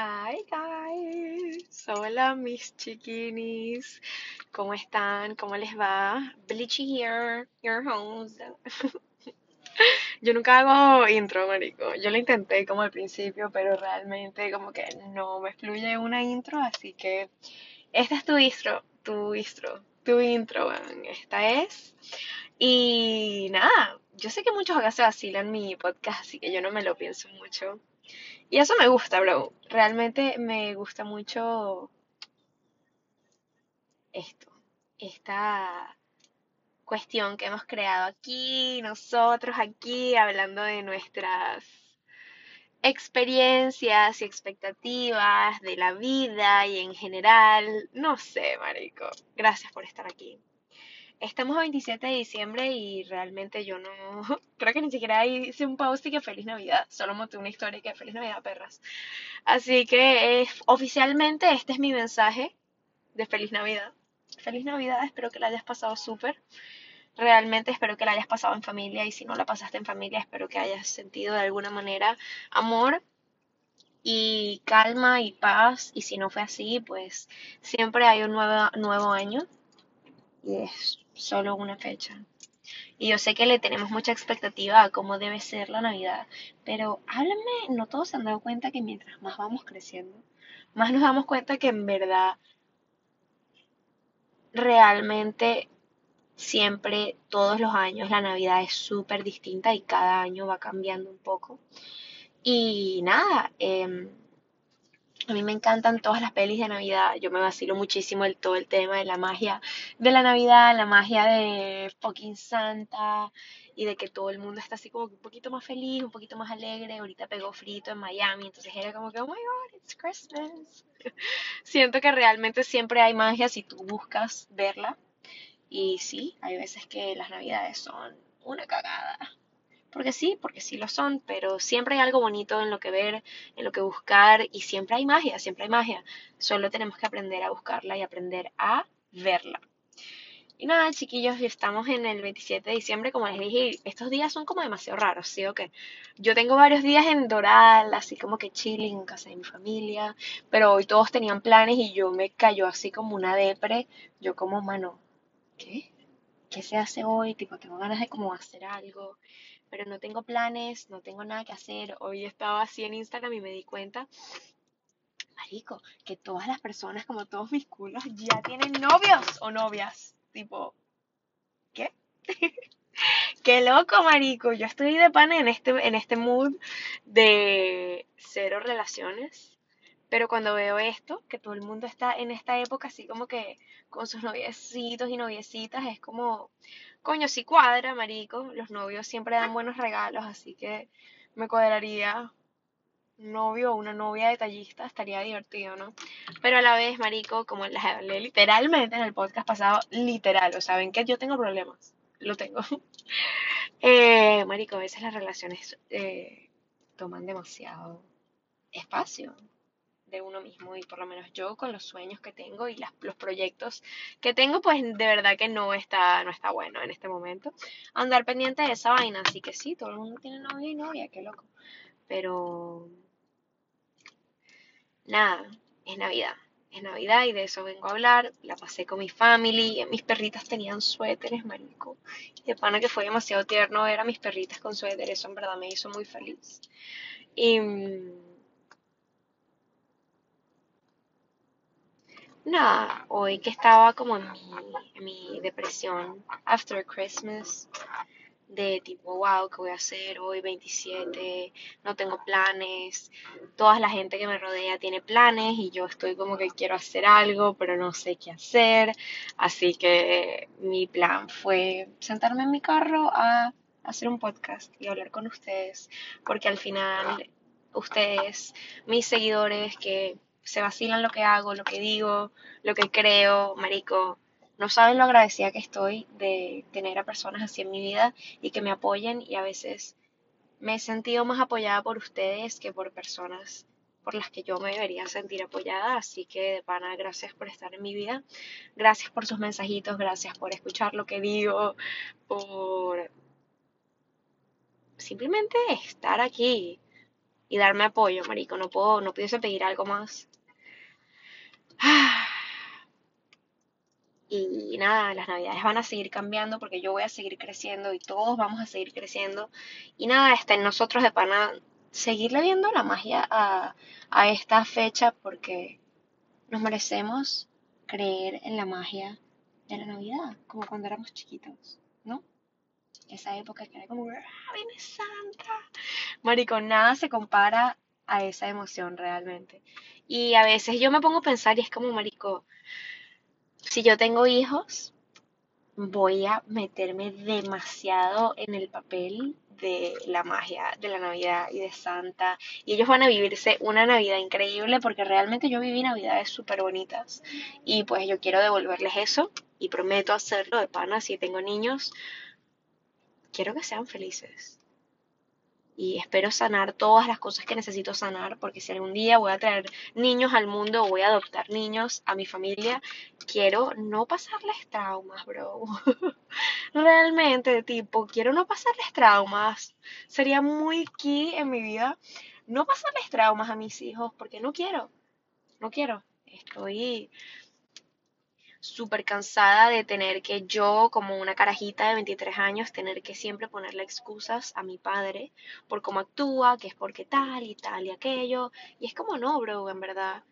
Hi guys, hola mis chiquinis, ¿cómo están? ¿Cómo les va? Bleachy here, your homes. Yo nunca hago intro, marico. Yo lo intenté como al principio, pero realmente como que no me fluye una intro, así que esta es tu intro, tu intro, tu intro. Esta es. Y nada, yo sé que muchos acá se vacilan mi podcast, así que yo no me lo pienso mucho. Y eso me gusta, bro. Realmente me gusta mucho esto, esta cuestión que hemos creado aquí, nosotros aquí, hablando de nuestras experiencias y expectativas de la vida y en general. No sé, marico. Gracias por estar aquí. Estamos a 27 de diciembre y realmente yo no, creo que ni siquiera hice un post y que feliz Navidad, solo monté una historia que feliz Navidad, perras. Así que eh, oficialmente este es mi mensaje de feliz Navidad. Feliz Navidad, espero que la hayas pasado súper. Realmente espero que la hayas pasado en familia y si no la pasaste en familia, espero que hayas sentido de alguna manera amor y calma y paz. Y si no fue así, pues siempre hay un nuevo, nuevo año y es solo una fecha. Y yo sé que le tenemos mucha expectativa a cómo debe ser la Navidad, pero háblame, no todos se han dado cuenta que mientras más vamos creciendo, más nos damos cuenta que en verdad realmente siempre, todos los años, la Navidad es súper distinta y cada año va cambiando un poco. Y nada, eh, a mí me encantan todas las pelis de Navidad. Yo me vacilo muchísimo el todo el tema de la magia de la Navidad, la magia de fucking Santa y de que todo el mundo está así como un poquito más feliz, un poquito más alegre. Ahorita pegó frito en Miami, entonces era como que, oh my god, it's Christmas. Siento que realmente siempre hay magia si tú buscas verla. Y sí, hay veces que las Navidades son una cagada. Porque sí, porque sí lo son, pero siempre hay algo bonito en lo que ver, en lo que buscar y siempre hay magia, siempre hay magia. Solo tenemos que aprender a buscarla y aprender a verla. Y nada, chiquillos, estamos en el 27 de diciembre, como les dije, estos días son como demasiado raros, ¿sí o qué? Yo tengo varios días en Doral, así como que chilling en casa de mi familia, pero hoy todos tenían planes y yo me cayó así como una depre, yo como, mano, ¿qué? ¿Qué se hace hoy? Tipo, tengo ganas de como hacer algo pero no tengo planes, no tengo nada que hacer. Hoy estaba así en Instagram y me di cuenta, marico, que todas las personas, como todos mis culos, ya tienen novios o novias. Tipo, ¿qué? Qué loco, marico. Yo estoy de pana en este, en este mood de cero relaciones. Pero cuando veo esto, que todo el mundo está en esta época así como que con sus noviecitos y noviecitas, es como, coño, si cuadra, marico. Los novios siempre dan buenos regalos, así que me cuadraría un novio o una novia detallista, estaría divertido, ¿no? Pero a la vez, marico, como les hablé literalmente en el podcast pasado, literal, o saben que yo tengo problemas, lo tengo. eh, marico, a veces las relaciones eh, toman demasiado espacio de uno mismo y por lo menos yo con los sueños que tengo y las, los proyectos que tengo pues de verdad que no está no está bueno en este momento andar pendiente de esa vaina. Así que sí todo el mundo tiene novia y novia qué loco. Pero nada es navidad es navidad y de eso vengo a hablar. La pasé con mi family mis perritas tenían suéteres marico. De pana que fue demasiado tierno ver a mis perritas con suéteres eso en verdad me hizo muy feliz. Y Nada, hoy que estaba como en mi, en mi depresión after Christmas, de tipo, wow, ¿qué voy a hacer hoy 27? No tengo planes, toda la gente que me rodea tiene planes y yo estoy como que quiero hacer algo, pero no sé qué hacer. Así que mi plan fue sentarme en mi carro a hacer un podcast y hablar con ustedes, porque al final ustedes, mis seguidores que se vacilan lo que hago, lo que digo, lo que creo, marico. No saben lo agradecida que estoy de tener a personas así en mi vida y que me apoyen y a veces me he sentido más apoyada por ustedes que por personas por las que yo me debería sentir apoyada. Así que, de pana, gracias por estar en mi vida. Gracias por sus mensajitos, gracias por escuchar lo que digo, por simplemente estar aquí y darme apoyo, marico. No puedo, no pudiese pedir algo más. Y nada, las navidades van a seguir cambiando porque yo voy a seguir creciendo y todos vamos a seguir creciendo. Y nada, está en nosotros de pana seguirle viendo la magia a, esta fecha porque nos merecemos creer en la magia de la Navidad, como cuando éramos chiquitos. Esa época que era como, ¡ah, viene Santa! Marico, nada se compara a esa emoción realmente. Y a veces yo me pongo a pensar y es como, Marico, si yo tengo hijos, voy a meterme demasiado en el papel de la magia de la Navidad y de Santa. Y ellos van a vivirse una Navidad increíble porque realmente yo viví Navidades súper bonitas. Y pues yo quiero devolverles eso y prometo hacerlo de pana si tengo niños. Quiero que sean felices y espero sanar todas las cosas que necesito sanar, porque si algún día voy a traer niños al mundo voy a adoptar niños a mi familia, quiero no pasarles traumas, bro. Realmente, tipo, quiero no pasarles traumas. Sería muy key en mi vida no pasarles traumas a mis hijos, porque no quiero. No quiero. Estoy súper cansada de tener que yo, como una carajita de 23 años, tener que siempre ponerle excusas a mi padre por cómo actúa, que es porque tal y tal y aquello. Y es como no, bro, en verdad.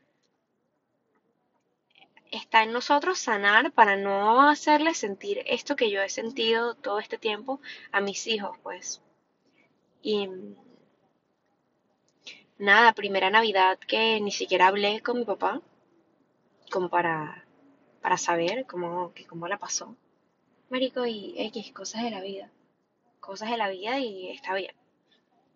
Está en nosotros sanar para no hacerle sentir esto que yo he sentido todo este tiempo a mis hijos, pues. Y nada, primera Navidad que ni siquiera hablé con mi papá, como para para saber cómo, que cómo la pasó. Marico, y X, cosas de la vida. Cosas de la vida y está bien.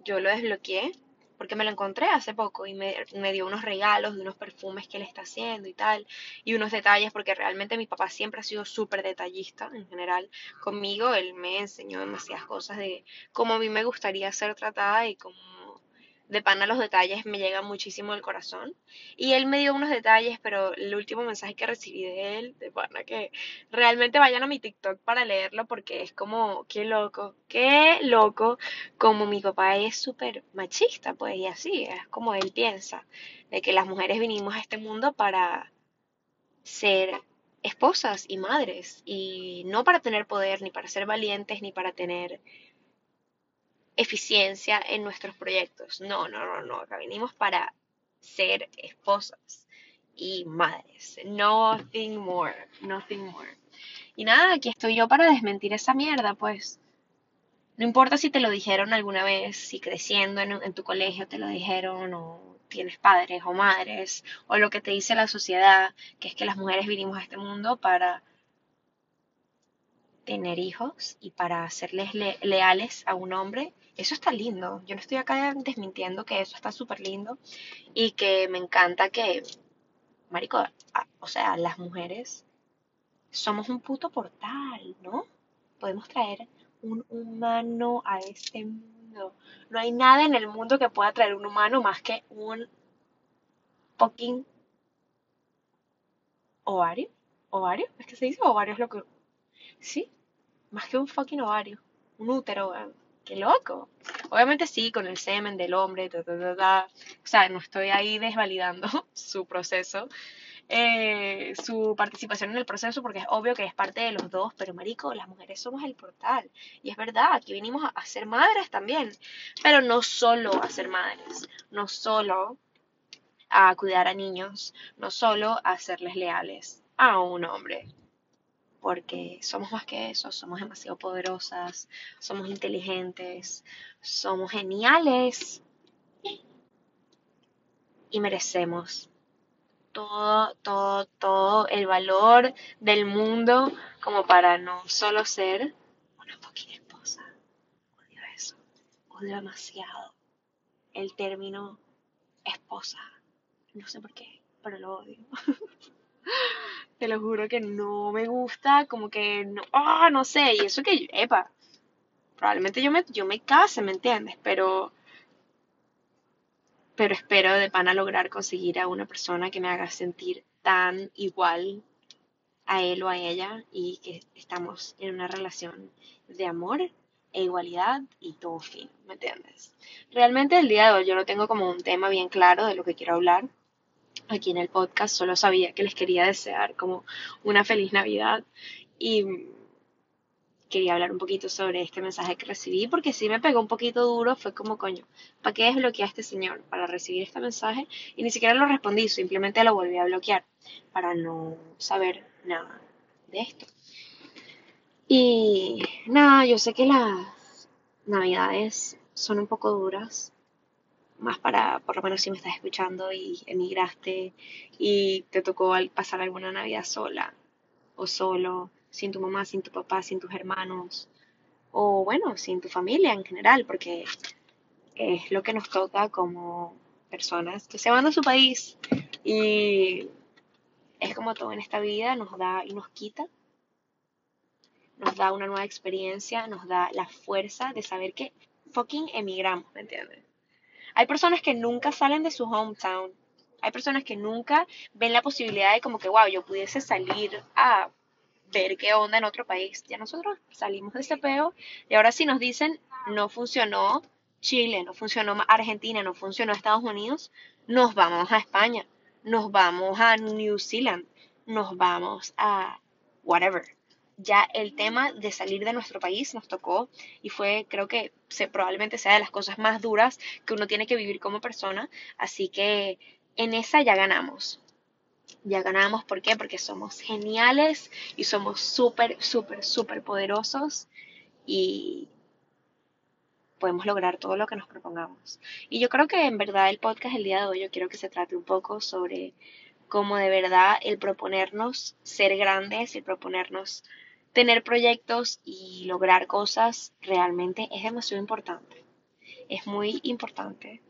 Yo lo desbloqueé porque me lo encontré hace poco y me, me, dio unos regalos de unos perfumes que él está haciendo y tal, y unos detalles, porque realmente mi papá siempre ha sido súper detallista en general conmigo, él me enseñó demasiadas cosas de cómo a mí me gustaría ser tratada y cómo de pana los detalles me llegan muchísimo del corazón. Y él me dio unos detalles, pero el último mensaje que recibí de él, de pana, que realmente vayan a mi TikTok para leerlo porque es como, qué loco, qué loco, como mi papá es súper machista, pues, y así, es como él piensa, de que las mujeres vinimos a este mundo para ser esposas y madres, y no para tener poder, ni para ser valientes, ni para tener eficiencia en nuestros proyectos. No, no, no, no. Acá vinimos para ser esposas y madres. Nothing more, nothing more. Y nada, aquí estoy yo para desmentir esa mierda, pues. No importa si te lo dijeron alguna vez, si creciendo en, en tu colegio te lo dijeron o tienes padres o madres, o lo que te dice la sociedad, que es que las mujeres vinimos a este mundo para tener hijos y para serles leales a un hombre eso está lindo. Yo no estoy acá desmintiendo que eso está súper lindo y que me encanta que, Marico, o sea, las mujeres somos un puto portal, ¿no? Podemos traer un humano a este mundo. No hay nada en el mundo que pueda traer un humano más que un fucking ovario. ¿Ovario? ¿Es que se dice ovario? Es lo que. Sí, más que un fucking ovario. Un útero, qué loco. Obviamente sí, con el semen del hombre, o sea, no estoy ahí desvalidando su proceso, eh, su participación en el proceso, porque es obvio que es parte de los dos, pero marico, las mujeres somos el portal. Y es verdad, aquí vinimos a, ser madres también, pero no solo a ser madres, no solo a cuidar a niños, no solo a serles leales a un hombre, porque somos más que eso, somos demasiado poderosas, somos inteligentes, somos geniales y merecemos todo, todo, todo el valor del mundo como para no solo ser una fucking esposa. Odio eso, odio demasiado el término esposa. No sé por qué, pero lo odio. Te lo juro que no me gusta, como que no, ah, no sé, y eso que, epa, probablemente yo me, yo me case, ¿me entiendes? Pero, pero espero de pana lograr conseguir a una persona que me haga sentir tan igual a él o a ella y que estamos en una relación de amor e igualdad y todo fin, ¿me entiendes? Realmente el día de hoy yo no tengo como un tema bien claro de lo que quiero hablar aquí en el podcast, solo sabía que les quería desear como una feliz Navidad y quería hablar un poquito sobre este mensaje que recibí porque sí me pegó un poquito duro, fue como coño, ¿para qué desbloqueé a este señor? Para recibir este mensaje y ni siquiera lo respondí, simplemente lo volví a bloquear para no saber nada de esto. Y nada, yo sé que las navidades son un poco duras, más para, por lo menos si me estás escuchando y emigraste y te tocó pasar alguna Navidad sola o solo, sin tu mamá, sin tu papá, sin tus hermanos, o bueno, sin tu familia en general, porque es lo que nos toca como personas que se van de su país y es como todo en esta vida, nos da y nos quita nos da una nueva experiencia, nos da la fuerza de saber que fucking emigramos, ¿me entiendes? Hay personas que nunca salen de su hometown. Hay personas que nunca ven la posibilidad de como que, wow, yo pudiese salir a ver qué onda en otro país. Ya nosotros salimos de ese peo y ahora sí nos dicen, no funcionó Chile, no funcionó Argentina, no funcionó Estados Unidos, nos vamos a España, nos vamos a New Zealand, nos vamos a whatever ya el tema de salir de nuestro país nos tocó y fue, creo que se, probablemente sea de las cosas más duras que uno tiene que vivir como persona. Así que en esa ya ganamos. Ya ganamos, ¿por qué? Porque somos geniales y somos súper, súper, súper poderosos y podemos lograr todo lo que nos propongamos. Y yo creo que en verdad el podcast el día de hoy yo quiero que se trate un poco sobre cómo de verdad el proponernos ser grandes, el proponernos tener proyectos y lograr cosas realmente es demasiado importante. Es muy importante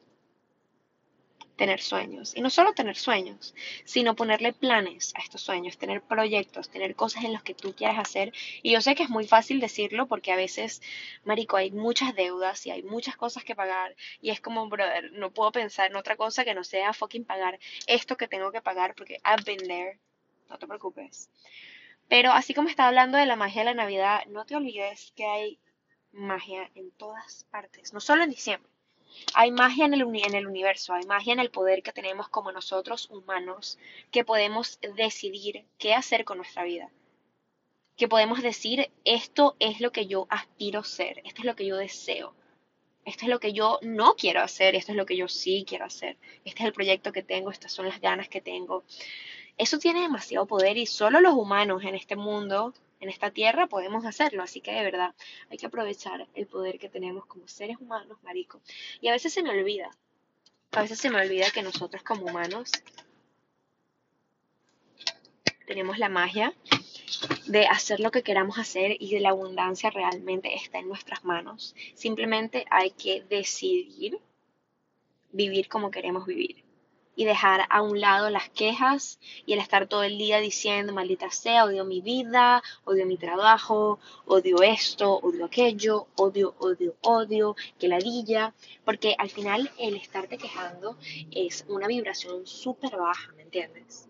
tener sueños. Y no solo tener sueños, sino ponerle planes a estos sueños, tener proyectos, tener cosas en las que tú quieras hacer. Y yo sé que es muy fácil decirlo porque a veces, Marico, hay muchas deudas y hay muchas cosas que pagar. Y es como, brother, no puedo pensar en otra cosa que no sea fucking pagar esto que tengo que pagar porque I've been there. No te preocupes. Pero así como está hablando de la magia de la Navidad, no te olvides que hay magia en todas partes, no solo en diciembre. Hay magia en el, en el universo, hay magia en el poder que tenemos como nosotros humanos, que podemos decidir qué hacer con nuestra vida. Que podemos decir, esto es lo que yo aspiro ser, esto es lo que yo deseo, esto es lo que yo no quiero hacer, esto es lo que yo sí quiero hacer, este es el proyecto que tengo, estas son las ganas que tengo. Eso tiene demasiado poder y solo los humanos en este mundo, en esta tierra, podemos hacerlo. Así que de verdad hay que aprovechar el poder que tenemos como seres humanos, marico. Y a veces se me olvida, a veces se me olvida que nosotros como humanos tenemos la magia de hacer lo que queramos hacer y de la abundancia realmente está en nuestras manos. Simplemente hay que decidir vivir como queremos vivir y dejar a un lado las quejas y el estar todo el día diciendo, maldita sea, odio mi vida, odio mi trabajo, odio esto, odio aquello, odio, odio, odio, que ladilla, porque al final el estarte quejando es una vibración súper baja, ¿me entiendes?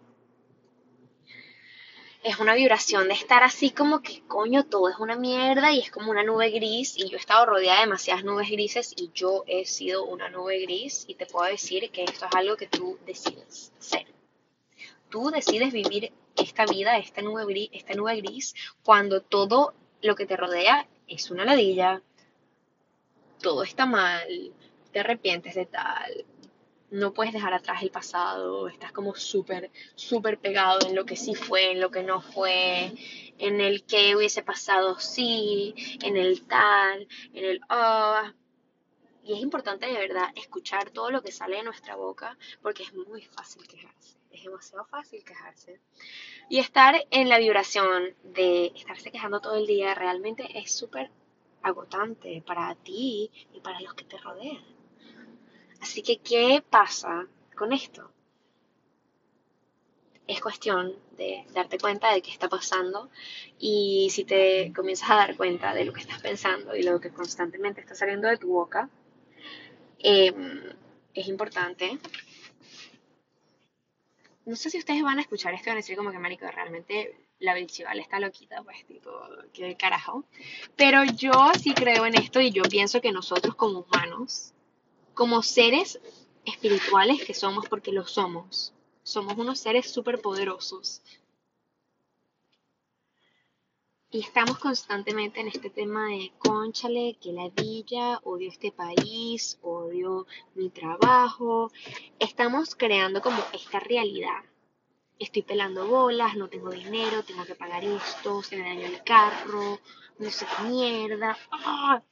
Es una vibración de estar así como que coño todo es una mierda y es como una nube gris y yo he estado rodeada de demasiadas nubes grises y yo he sido una nube gris. Y te puedo decir que esto es algo que tú decides ser. Tú decides vivir esta vida, esta nube gris, esta nube gris cuando todo lo que te rodea es una ladilla, todo está mal, te arrepientes de tal, no puedes dejar atrás el pasado, estás como súper, súper pegado en lo que sí fue, en lo que no fue, en el que hubiese pasado sí, en el tal, en el ah. Y es importante de verdad escuchar todo lo que sale de nuestra boca porque es muy fácil quejarse, es demasiado fácil quejarse. Y estar en la vibración de estarse quejando todo el día realmente es súper agotante para ti y para los que te rodean. Así que, ¿qué pasa con esto? Es cuestión de darte cuenta de qué está pasando y si te comienzas a dar cuenta de lo que estás pensando y lo que constantemente está saliendo de tu boca, em, es importante no sé si ustedes van a escuchar esto y van a decir como que, marico, realmente la Belchival está loquita, pues, tipo, qué carajo. Pero yo sí creo en esto y yo pienso que nosotros como humanos, como seres espirituales que somos, porque lo somos, somos unos seres súper poderosos. Y estamos constantemente en este tema de, conchale, que la villa, odio este país, odio mi trabajo. Estamos creando como esta realidad estoy pelando bolas, no tengo dinero, tengo que pagar esto, se me dañó el carro, no sé qué mierda. ¡Ah!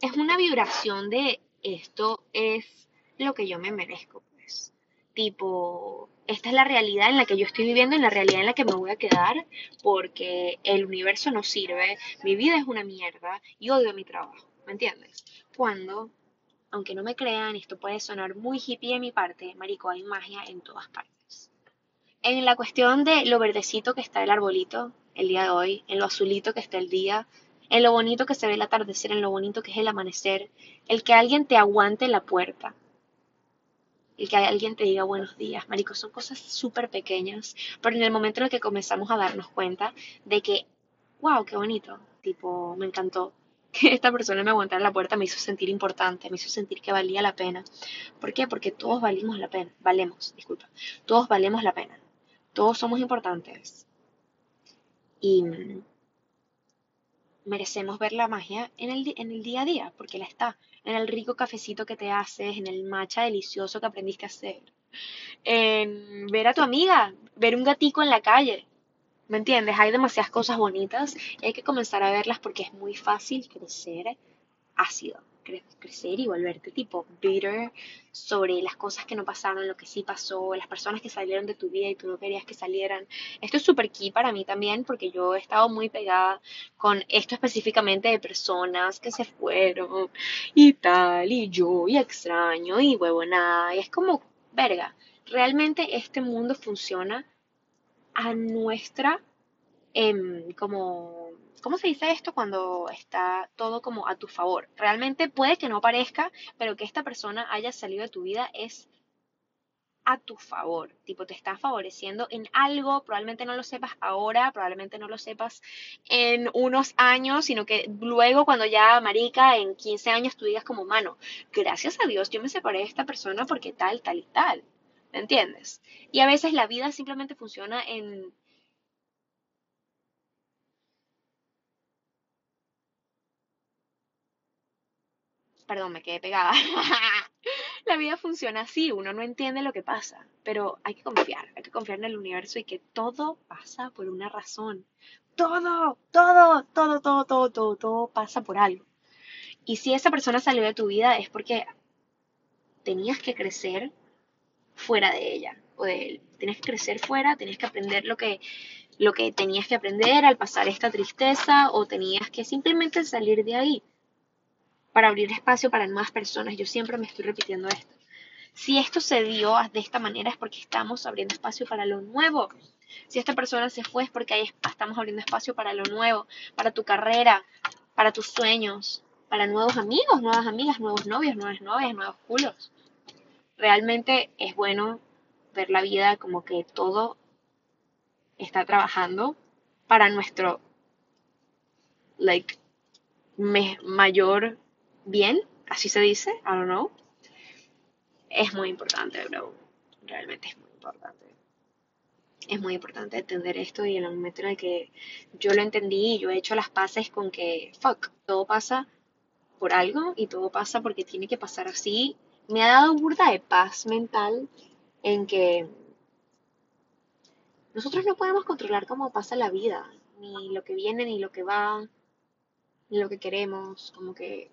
Es una vibración de esto es lo que yo me merezco, pues. Tipo, esta es la realidad en la que yo estoy viviendo, en la realidad en la que me voy a quedar, porque el universo no sirve, mi vida es una mierda y odio mi trabajo, ¿me entiendes? Cuando, aunque no me crean, esto puede sonar muy hippie de mi parte, marico, hay magia en todas partes en la cuestión de lo verdecito que está el arbolito el día de hoy, en lo azulito que está el día, en lo bonito que se ve el atardecer, en lo bonito que es el amanecer, el que alguien te aguante la puerta, el que alguien te diga buenos días, marico, son cosas súper pequeñas, pero en el momento en el que comenzamos a darnos cuenta de que, wow, qué bonito, tipo, me encantó que esta persona me aguantara la puerta, me hizo sentir importante, me hizo sentir que valía la pena. ¿Por qué? Porque todos valimos la pena, valemos, disculpa, todos valemos la pena. Todos somos importantes. Y merecemos ver la magia en el, en el día a día, porque la está. En el rico cafecito que te haces, en el matcha delicioso que aprendiste a hacer. En ver a tu amiga, ver un gatico en la calle. ¿Me entiendes? Hay demasiadas cosas bonitas y hay que comenzar a verlas porque es muy fácil crecer ácido crecer y volverte tipo bitter sobre las cosas que no pasaron, lo que sí pasó, las personas que salieron de tu vida y tú no querías que salieran. Esto es súper key para mí también porque yo he estado muy pegada con esto específicamente de personas que se fueron y tal, y yo, y extraño, y huevonada, y es como, verga, realmente este mundo funciona a nuestra, em, como ¿Cómo se dice esto cuando está todo como a tu favor? Realmente puede que no parezca, pero que esta persona haya salido de tu vida es a tu favor, tipo te está favoreciendo en algo, probablemente no lo sepas ahora, probablemente no lo sepas en unos años, sino que luego cuando ya marica en 15 años tú digas como mano, gracias a Dios yo me separé de esta persona porque tal, tal y tal, ¿me entiendes? Y a veces la vida simplemente funciona en Perdón, me quedé pegada. la vida funciona así, uno no entiende lo que pasa, pero hay que confiar, hay que confiar en el universo y que todo pasa por una razón. Todo, todo, todo, todo, todo, todo, pasa por algo. Y si esa persona salió de tu vida es porque tenías que crecer fuera de ella o de él. Tenías que crecer fuera, tenías que aprender lo que, lo que tenías que aprender al pasar esta tristeza o tenías que simplemente salir de ahí para abrir espacio para nuevas personas. Yo siempre me estoy repitiendo esto. Si esto se dio de esta manera es porque estamos abriendo espacio para lo nuevo. Si esta persona se fue es porque ahí estamos abriendo espacio para lo nuevo, para tu carrera, para tus sueños, para nuevos amigos, nuevas amigas, nuevos novios, nuevas novias, nuevos culos. Realmente es bueno ver la vida como que todo está trabajando para nuestro like mayor bien, así se dice, I don't know. Es muy importante, bro. Realmente es muy importante. Es muy importante entender esto y en el momento en el que yo lo entendí, yo he hecho las paces con que, fuck, todo pasa por algo y todo pasa porque tiene que pasar así. Me ha dado burda de paz mental en que nosotros no podemos controlar cómo pasa la vida, ni lo que viene, ni lo que va, ni lo que queremos, como que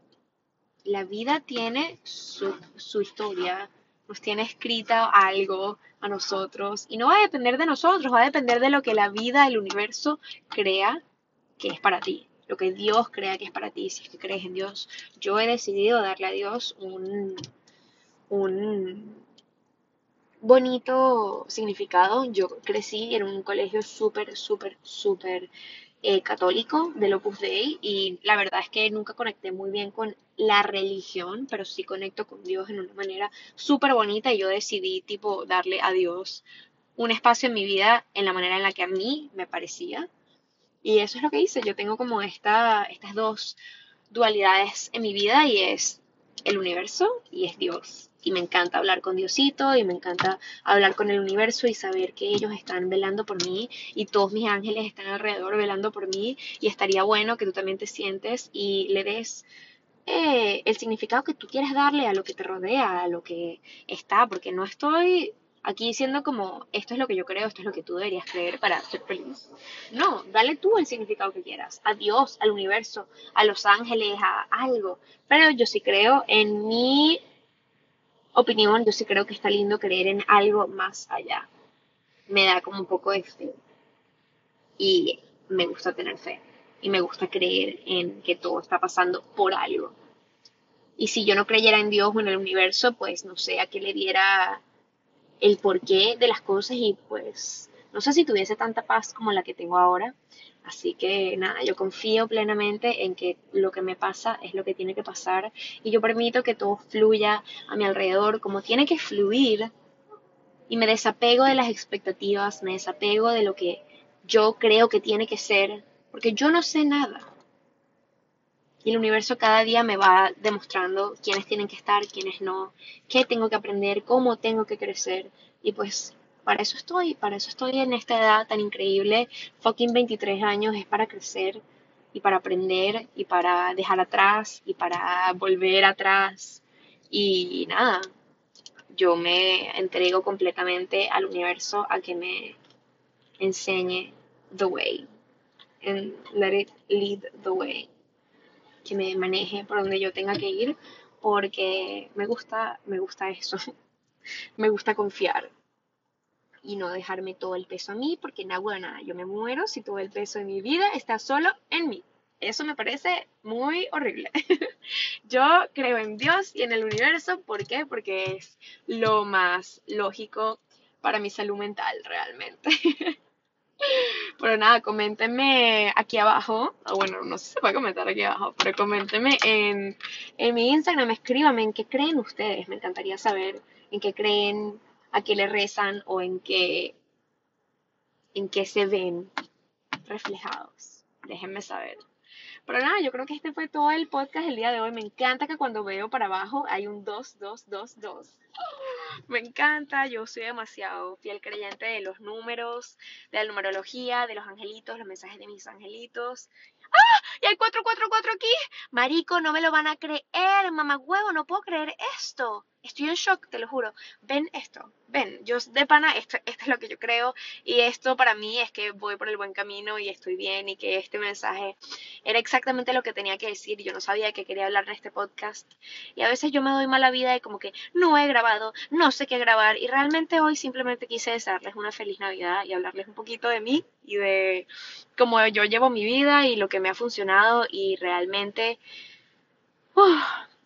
la vida tiene su, historia, nos tiene escrita algo a nosotros y no va a depender de nosotros, va a depender de lo que la vida, el universo crea que es para ti, lo que Dios crea que es para ti, si es que crees en Dios. Yo he decidido darle a Dios un, un bonito significado. Yo crecí en un colegio súper, súper, súper eh, católico del Opus Dei y la verdad es que nunca conecté muy bien con la religión, pero sí conecto con Dios en una manera súper bonita y yo decidí tipo darle a Dios un espacio en mi vida en la manera en la que a mí me parecía. Y eso es lo que hice. Yo tengo como esta, estas dos dualidades en mi vida y es el universo y es Dios. Y me encanta hablar con Diosito y me encanta hablar con el universo y saber que ellos están velando por mí y todos mis ángeles están alrededor velando por mí y estaría bueno que tú también te sientes y le des eh, el significado que tú quieres darle a lo que te rodea, a lo que está, porque no estoy aquí diciendo como esto es lo que yo creo, esto es lo que tú deberías creer para ser feliz. No, dale tú el significado que quieras, a Dios, al universo, a los ángeles, a algo. Pero yo sí creo, en mi opinión, yo sí creo que está lindo creer en algo más allá. Me da como un poco de fe. Y me gusta tener fe. Y me gusta creer en que todo está pasando por algo. Y si yo no creyera en Dios o en el universo, pues no sé a qué le diera el porqué de las cosas y pues no sé si tuviese tanta paz como la que tengo ahora. Así que nada, yo confío plenamente en que lo que me pasa es lo que tiene que pasar y yo permito que todo fluya a mi alrededor como tiene que fluir y me desapego de las expectativas, me desapego de lo que yo creo que tiene que ser, porque yo no sé nada. Y el universo cada día me va demostrando quiénes tienen que estar, quiénes no, qué tengo que aprender, cómo tengo que crecer. Y pues para eso estoy, para eso estoy en esta edad tan increíble. Fucking 23 años es para crecer y para aprender y para dejar atrás y para volver atrás. Y nada, yo me entrego completamente al universo a que me enseñe the way. And let it lead the way que me maneje por donde yo tenga que ir, porque me gusta, me gusta eso. me gusta confiar y no dejarme todo el peso a mí, porque nada, bueno, nada, yo me muero si todo el peso de mi vida está solo en mí. Eso me parece muy horrible. yo creo en Dios y en el universo, ¿por qué? Porque es lo más lógico para mi salud mental realmente. Pero nada, coméntenme aquí abajo, o bueno, no sé si se puede comentar aquí abajo, pero coméntenme en, en mi Instagram, escríbanme en qué creen ustedes, me encantaría saber en qué creen, a qué le rezan o en qué, en qué se ven reflejados. Déjenme saber. Pero nada, yo creo que este fue todo el podcast el día de hoy. Me encanta que cuando veo para abajo hay un 2, 2, 2, 2. Me encanta, yo soy demasiado fiel creyente de los números, de la numerología, de los angelitos, los mensajes de mis angelitos. ¡Ah! Y hay 444 aquí. Marico, no me lo van a creer, mamá huevo, no puedo creer esto. Estoy en shock, te lo juro. Ven esto, ven, yo de pana, esto, esto es lo que yo creo y esto para mí es que voy por el buen camino y estoy bien y que este mensaje era exactamente lo que tenía que decir. Yo no sabía que quería hablar en este podcast y a veces yo me doy mala vida y como que no he grabado, no sé qué grabar y realmente hoy simplemente quise desearles una feliz Navidad y hablarles un poquito de mí y de cómo yo llevo mi vida y lo que me ha funcionado y realmente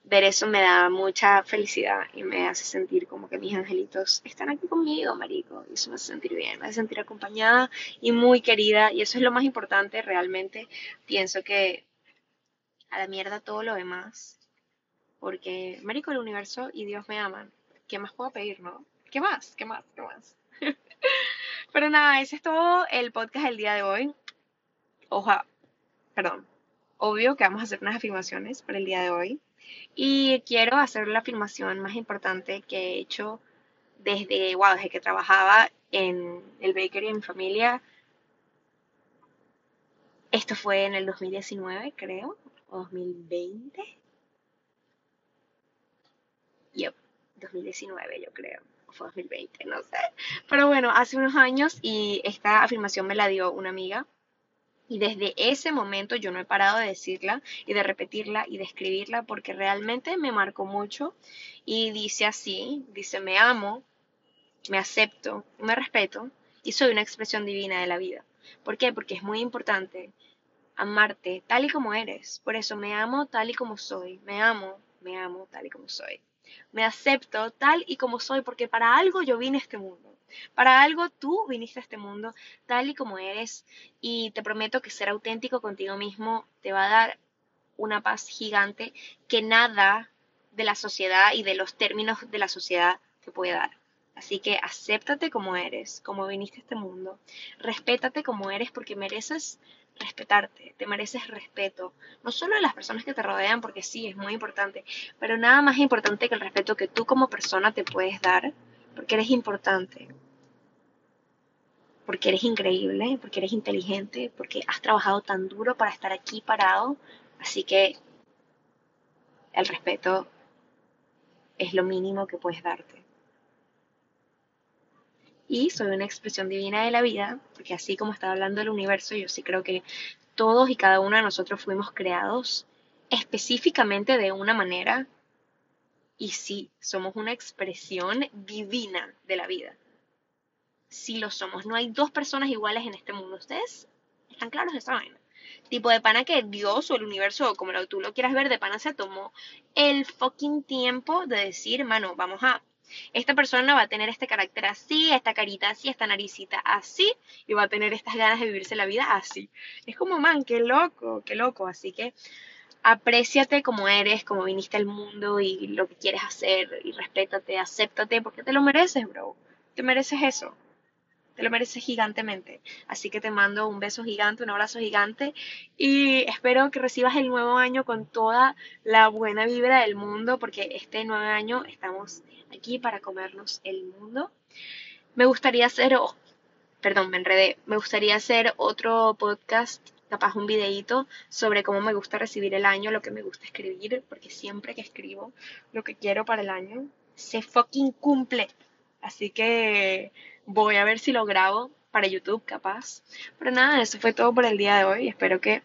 ver eso me da mucha felicidad y me hace sentir como que mis angelitos están aquí conmigo, marico. Y eso me hace sentir bien, me hace sentir acompañada y muy querida. Y eso es lo más importante realmente. Pienso que a la mierda todo lo demás. Porque, marico, el universo y Dios me aman. ¿Qué más puedo pedir, no? ¿Qué más? ¿Qué más? ¿Qué más? Pero nada, ese es todo el podcast del día de hoy. Oja, perdón. Obvio que vamos a hacer unas afirmaciones para el día de hoy. Y quiero hacer la afirmación más importante que he hecho desde, wow, desde que trabajaba en el bakery en mi familia. Esto fue en el 2019, creo, o 2020. Yep, 2019 yo creo, o fue 2020, no sé. Pero bueno, hace unos años y esta afirmación me la dio una amiga y desde ese momento yo no he parado de decirla y de repetirla y de escribirla porque realmente me marcó mucho. Y dice así, dice, me amo, me acepto, me respeto y soy una expresión divina de la vida. ¿Por qué? Porque es muy importante amarte tal y como eres. Por eso me amo tal y como soy. Me amo, me amo tal y como soy. Me acepto tal y como soy porque para algo yo vine a este mundo. Para algo tú viniste a este mundo tal y como eres y te prometo que ser auténtico contigo mismo te va a dar una paz gigante que nada de la sociedad y de los términos de la sociedad te puede dar. Así que acéptate como eres, como viniste a este mundo. Respétate como eres porque mereces respetarte, te mereces respeto. No solo de las personas que te rodean, porque sí, es muy importante, pero nada más importante que el respeto que tú como persona te puedes dar, porque eres importante. Porque eres increíble, porque eres inteligente, porque has trabajado tan duro para estar aquí parado. Así que el respeto es lo mínimo que puedes darte y soy una expresión divina de la vida, porque así como estaba hablando del universo, yo sí creo que todos y cada uno de nosotros fuimos creados específicamente de una manera y sí, somos una expresión divina de la vida. Sí lo somos. No hay dos personas iguales en este mundo. Ustedes están claros de esa vaina. Tipo de pana que Dios o el universo, como tú lo quieras ver, de pana se tomó el fucking tiempo de decir, mano, vamos a esta persona va a tener este carácter así, esta carita así, esta naricita así, y va a tener estas ganas de vivirse la vida así. Es como, man, qué loco, qué loco. Así que apréciate como eres, como viniste al mundo y lo que quieres hacer, y respétate, acéptate, porque te lo mereces, bro. Te mereces eso. Te lo mereces gigantemente. Así que te mando un beso gigante, un abrazo gigante y espero que recibas el nuevo año con toda la buena vibra del mundo porque este nuevo año estamos aquí para comernos el mundo. Me gustaría hacer, perdón, me enredé, me gustaría hacer otro podcast capaz un videito sobre cómo me gusta recibir el año, lo que me gusta escribir, porque siempre que escribo lo que quiero para el año, se fucking cumple. Así que Voy a ver si lo grabo para YouTube, capaz. Pero nada, eso fue todo por el día de hoy. Espero que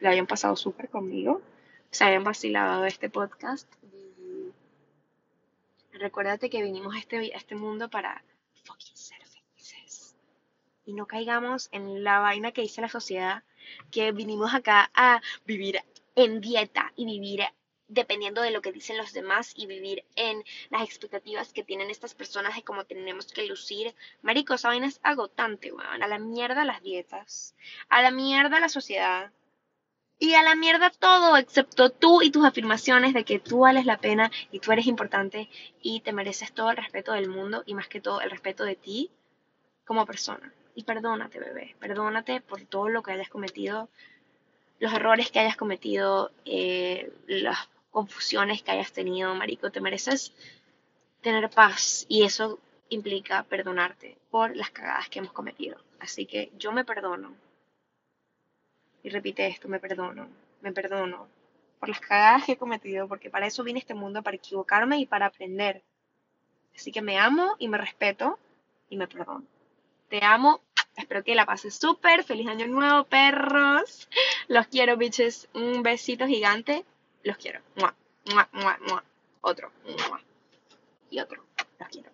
lo hayan pasado súper conmigo. Se hayan vacilado este podcast. Y recuérdate que vinimos a este, a este mundo para fucking ser felices. Y no caigamos en la vaina que dice la sociedad, que vinimos acá a vivir en dieta y vivir dependiendo de lo que dicen los demás y vivir en las expectativas que tienen estas personas de cómo tenemos que lucir. Marico, esa vaina es agotante, weón. A la mierda las dietas. A la mierda la sociedad. Y a la mierda todo, excepto tú y tus afirmaciones de que tú vales la pena y tú eres importante y te mereces todo el respeto del mundo y más que todo el respeto de ti como persona. Y perdónate, bebé. Perdónate por todo lo que hayas cometido, los errores que hayas cometido, eh, las confusiones que hayas tenido, marico, te mereces tener paz y eso implica perdonarte por las cagadas que hemos cometido. Así que yo me perdono. Y repite esto, me perdono, me perdono por las cagadas que he cometido, porque para eso vine a este mundo, para equivocarme y para aprender. Así que me amo y me respeto y me perdono. Te amo, espero que la pases súper, feliz año nuevo, perros. Los quiero, bitches. Un besito gigante los quiero. Otro. Y otro. Los quiero.